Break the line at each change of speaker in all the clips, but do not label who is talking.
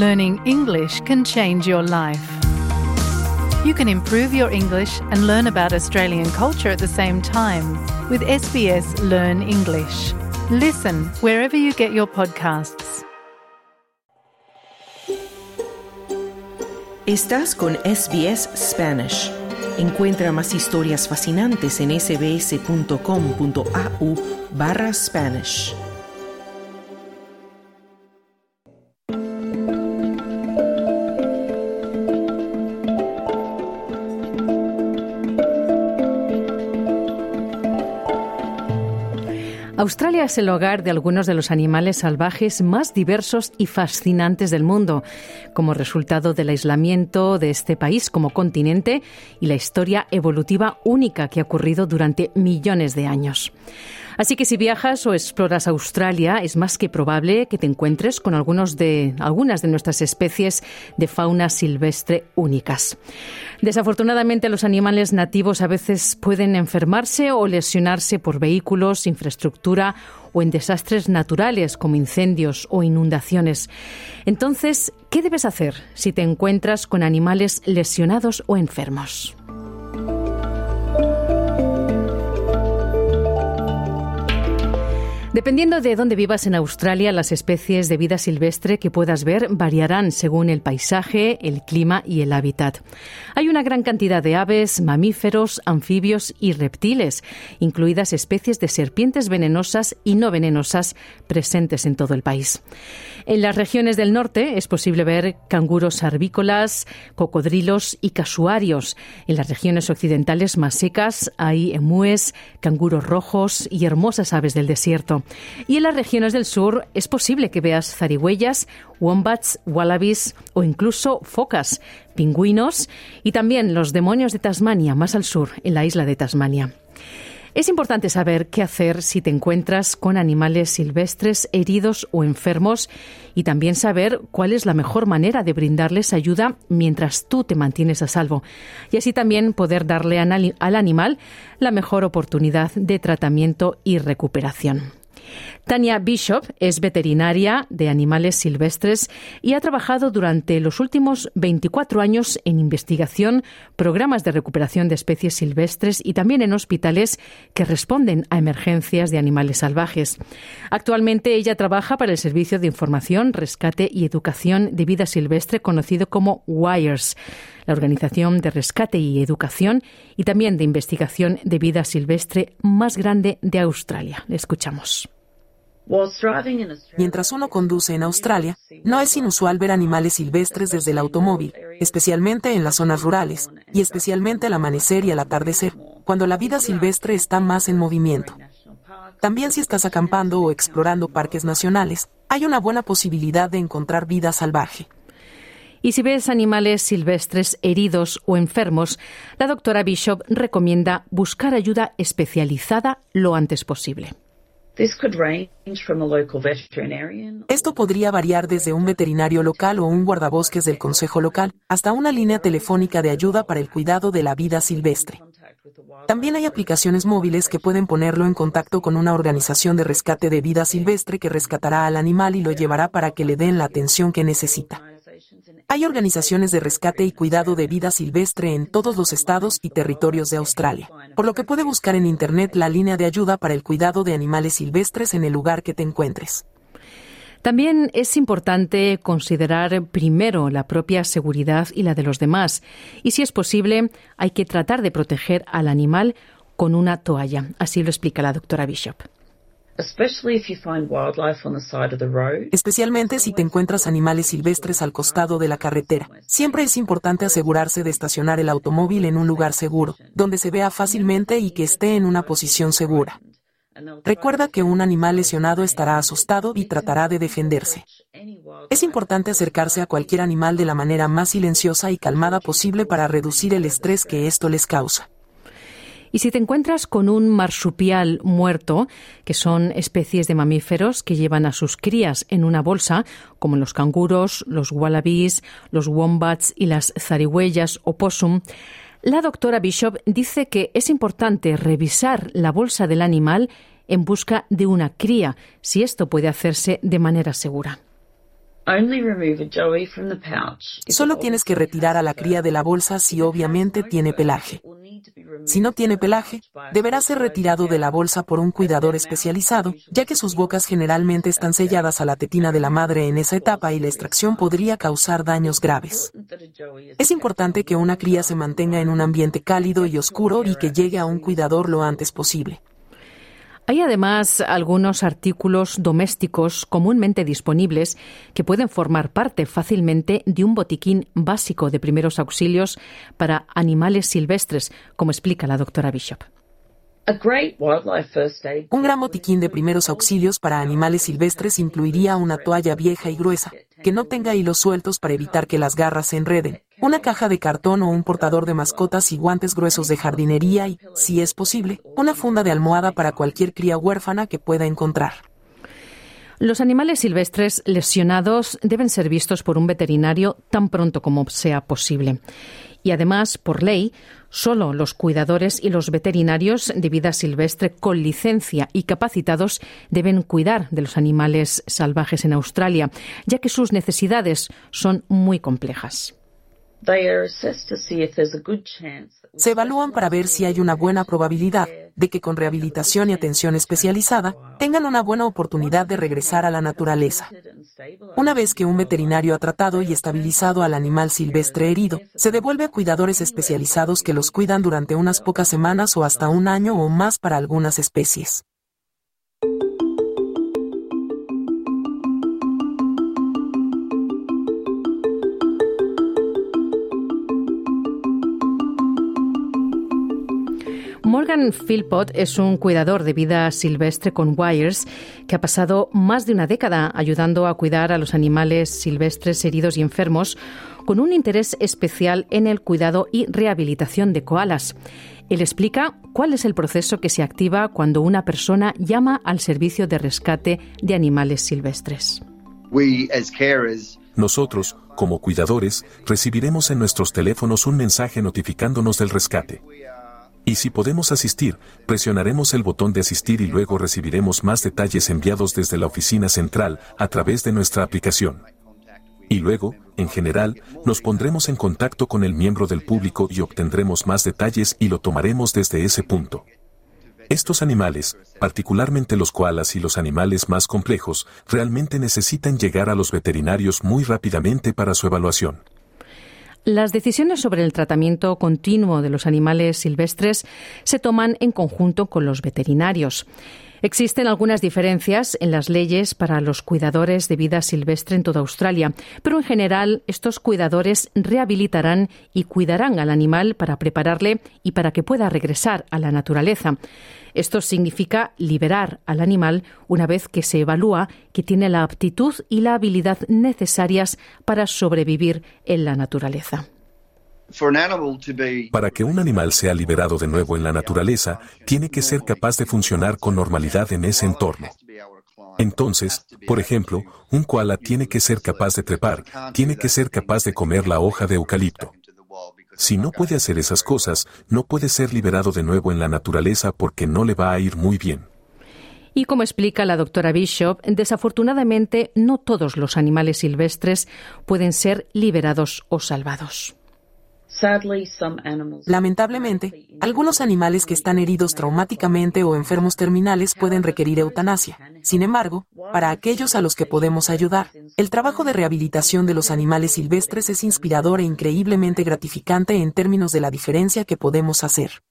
Learning English can change your life. You can improve your English and learn about Australian culture at the same time with SBS Learn English. Listen wherever you get your podcasts.
Estás con SBS Spanish. Encuentra más historias fascinantes en sbs.com.au
Australia es el hogar de algunos de los animales salvajes más diversos y fascinantes del mundo, como resultado del aislamiento de este país como continente y la historia evolutiva única que ha ocurrido durante millones de años. Así que si viajas o exploras Australia, es más que probable que te encuentres con algunos de, algunas de nuestras especies de fauna silvestre únicas. Desafortunadamente, los animales nativos a veces pueden enfermarse o lesionarse por vehículos, infraestructura o en desastres naturales como incendios o inundaciones. Entonces, ¿qué debes hacer si te encuentras con animales lesionados o enfermos? Dependiendo de dónde vivas en Australia, las especies de vida silvestre que puedas ver variarán según el paisaje, el clima y el hábitat. Hay una gran cantidad de aves, mamíferos, anfibios y reptiles, incluidas especies de serpientes venenosas y no venenosas presentes en todo el país. En las regiones del norte es posible ver canguros arbícolas, cocodrilos y casuarios. En las regiones occidentales más secas hay emúes, canguros rojos y hermosas aves del desierto. Y en las regiones del sur es posible que veas zarigüeyas, wombats, wallabies o incluso focas, pingüinos y también los demonios de Tasmania, más al sur, en la isla de Tasmania. Es importante saber qué hacer si te encuentras con animales silvestres heridos o enfermos y también saber cuál es la mejor manera de brindarles ayuda mientras tú te mantienes a salvo y así también poder darle al animal la mejor oportunidad de tratamiento y recuperación. Tania Bishop es veterinaria de animales silvestres y ha trabajado durante los últimos 24 años en investigación, programas de recuperación de especies silvestres y también en hospitales que responden a emergencias de animales salvajes. Actualmente ella trabaja para el Servicio de Información, Rescate y Educación de Vida Silvestre conocido como WIRES la Organización de Rescate y Educación y también de Investigación de Vida Silvestre más grande de Australia. Le escuchamos.
Mientras uno conduce en Australia, no es inusual ver animales silvestres desde el automóvil, especialmente en las zonas rurales, y especialmente al amanecer y al atardecer, cuando la vida silvestre está más en movimiento. También si estás acampando o explorando parques nacionales, hay una buena posibilidad de encontrar vida salvaje.
Y si ves animales silvestres heridos o enfermos, la doctora Bishop recomienda buscar ayuda especializada lo antes posible.
Esto podría variar desde un veterinario local o un guardabosques del consejo local hasta una línea telefónica de ayuda para el cuidado de la vida silvestre. También hay aplicaciones móviles que pueden ponerlo en contacto con una organización de rescate de vida silvestre que rescatará al animal y lo llevará para que le den la atención que necesita. Hay organizaciones de rescate y cuidado de vida silvestre en todos los estados y territorios de Australia, por lo que puede buscar en Internet la línea de ayuda para el cuidado de animales silvestres en el lugar que te encuentres.
También es importante considerar primero la propia seguridad y la de los demás, y si es posible, hay que tratar de proteger al animal con una toalla. Así lo explica la doctora Bishop.
Especialmente si te encuentras animales silvestres al costado de la carretera. Siempre es importante asegurarse de estacionar el automóvil en un lugar seguro, donde se vea fácilmente y que esté en una posición segura. Recuerda que un animal lesionado estará asustado y tratará de defenderse. Es importante acercarse a cualquier animal de la manera más silenciosa y calmada posible para reducir el estrés que esto les causa.
Y si te encuentras con un marsupial muerto, que son especies de mamíferos que llevan a sus crías en una bolsa, como los canguros, los wallabies, los wombats y las zarigüeyas o possum, la doctora Bishop dice que es importante revisar la bolsa del animal en busca de una cría, si esto puede hacerse de manera segura.
Solo tienes que retirar a la cría de la bolsa si obviamente tiene pelaje. Si no tiene pelaje, deberá ser retirado de la bolsa por un cuidador especializado, ya que sus bocas generalmente están selladas a la tetina de la madre en esa etapa y la extracción podría causar daños graves. Es importante que una cría se mantenga en un ambiente cálido y oscuro y que llegue a un cuidador lo antes posible.
Hay además algunos artículos domésticos comúnmente disponibles que pueden formar parte fácilmente de un botiquín básico de primeros auxilios para animales silvestres, como explica la doctora Bishop.
Un gran botiquín de primeros auxilios para animales silvestres incluiría una toalla vieja y gruesa, que no tenga hilos sueltos para evitar que las garras se enreden, una caja de cartón o un portador de mascotas y guantes gruesos de jardinería y, si es posible, una funda de almohada para cualquier cría huérfana que pueda encontrar.
Los animales silvestres lesionados deben ser vistos por un veterinario tan pronto como sea posible. Y además, por ley, solo los cuidadores y los veterinarios de vida silvestre con licencia y capacitados deben cuidar de los animales salvajes en Australia, ya que sus necesidades son muy complejas.
Se evalúan para ver si hay una buena probabilidad de que con rehabilitación y atención especializada tengan una buena oportunidad de regresar a la naturaleza. Una vez que un veterinario ha tratado y estabilizado al animal silvestre herido, se devuelve a cuidadores especializados que los cuidan durante unas pocas semanas o hasta un año o más para algunas especies.
Morgan Philpott es un cuidador de vida silvestre con Wires que ha pasado más de una década ayudando a cuidar a los animales silvestres heridos y enfermos con un interés especial en el cuidado y rehabilitación de koalas. Él explica cuál es el proceso que se activa cuando una persona llama al servicio de rescate de animales silvestres.
Nosotros, como cuidadores, recibiremos en nuestros teléfonos un mensaje notificándonos del rescate. Y si podemos asistir, presionaremos el botón de asistir y luego recibiremos más detalles enviados desde la oficina central a través de nuestra aplicación. Y luego, en general, nos pondremos en contacto con el miembro del público y obtendremos más detalles y lo tomaremos desde ese punto. Estos animales, particularmente los koalas y los animales más complejos, realmente necesitan llegar a los veterinarios muy rápidamente para su evaluación.
Las decisiones sobre el tratamiento continuo de los animales silvestres se toman en conjunto con los veterinarios. Existen algunas diferencias en las leyes para los cuidadores de vida silvestre en toda Australia, pero en general estos cuidadores rehabilitarán y cuidarán al animal para prepararle y para que pueda regresar a la naturaleza. Esto significa liberar al animal una vez que se evalúa que tiene la aptitud y la habilidad necesarias para sobrevivir en la naturaleza.
Para que un animal sea liberado de nuevo en la naturaleza, tiene que ser capaz de funcionar con normalidad en ese entorno. Entonces, por ejemplo, un koala tiene que ser capaz de trepar, tiene que ser capaz de comer la hoja de eucalipto. Si no puede hacer esas cosas, no puede ser liberado de nuevo en la naturaleza porque no le va a ir muy bien.
Y como explica la doctora Bishop, desafortunadamente no todos los animales silvestres pueden ser liberados o salvados.
Lamentablemente, algunos animales que están heridos traumáticamente o enfermos terminales pueden requerir eutanasia. Sin embargo, para aquellos a los que podemos ayudar, el trabajo de rehabilitación de los animales silvestres es inspirador e increíblemente gratificante en términos de la diferencia que podemos hacer.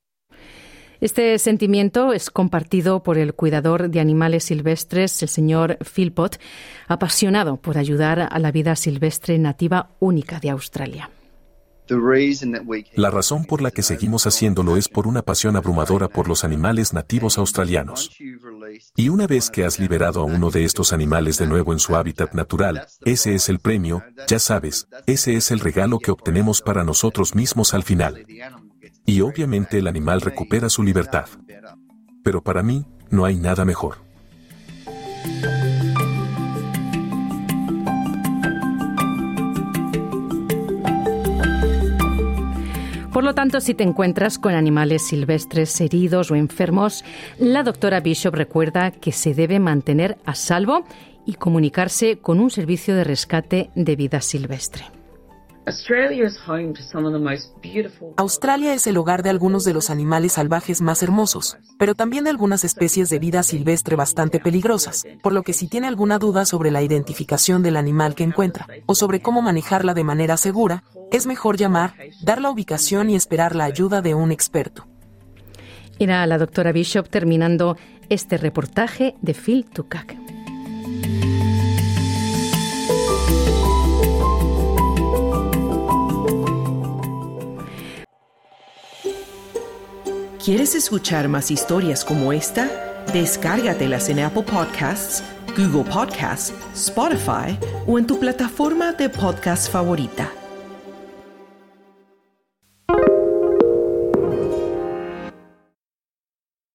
Este sentimiento es compartido por el cuidador de animales silvestres, el señor Philpott, apasionado por ayudar a la vida silvestre nativa única de Australia.
La razón por la que seguimos haciéndolo es por una pasión abrumadora por los animales nativos australianos. Y una vez que has liberado a uno de estos animales de nuevo en su hábitat natural, ese es el premio, ya sabes, ese es el regalo que obtenemos para nosotros mismos al final. Y obviamente el animal recupera su libertad. Pero para mí, no hay nada mejor.
Por lo tanto, si te encuentras con animales silvestres heridos o enfermos, la doctora Bishop recuerda que se debe mantener a salvo y comunicarse con un servicio de rescate de vida silvestre.
Australia es el hogar de algunos de los animales salvajes más hermosos, pero también de algunas especies de vida silvestre bastante peligrosas, por lo que si tiene alguna duda sobre la identificación del animal que encuentra, o sobre cómo manejarla de manera segura, es mejor llamar, dar la ubicación y esperar la ayuda de un experto.
Era la doctora Bishop terminando este reportaje de Phil Tukak.
¿Quieres escuchar más historias como esta? Descárgatelas en Apple Podcasts, Google Podcasts, Spotify o en tu plataforma de podcast favorita.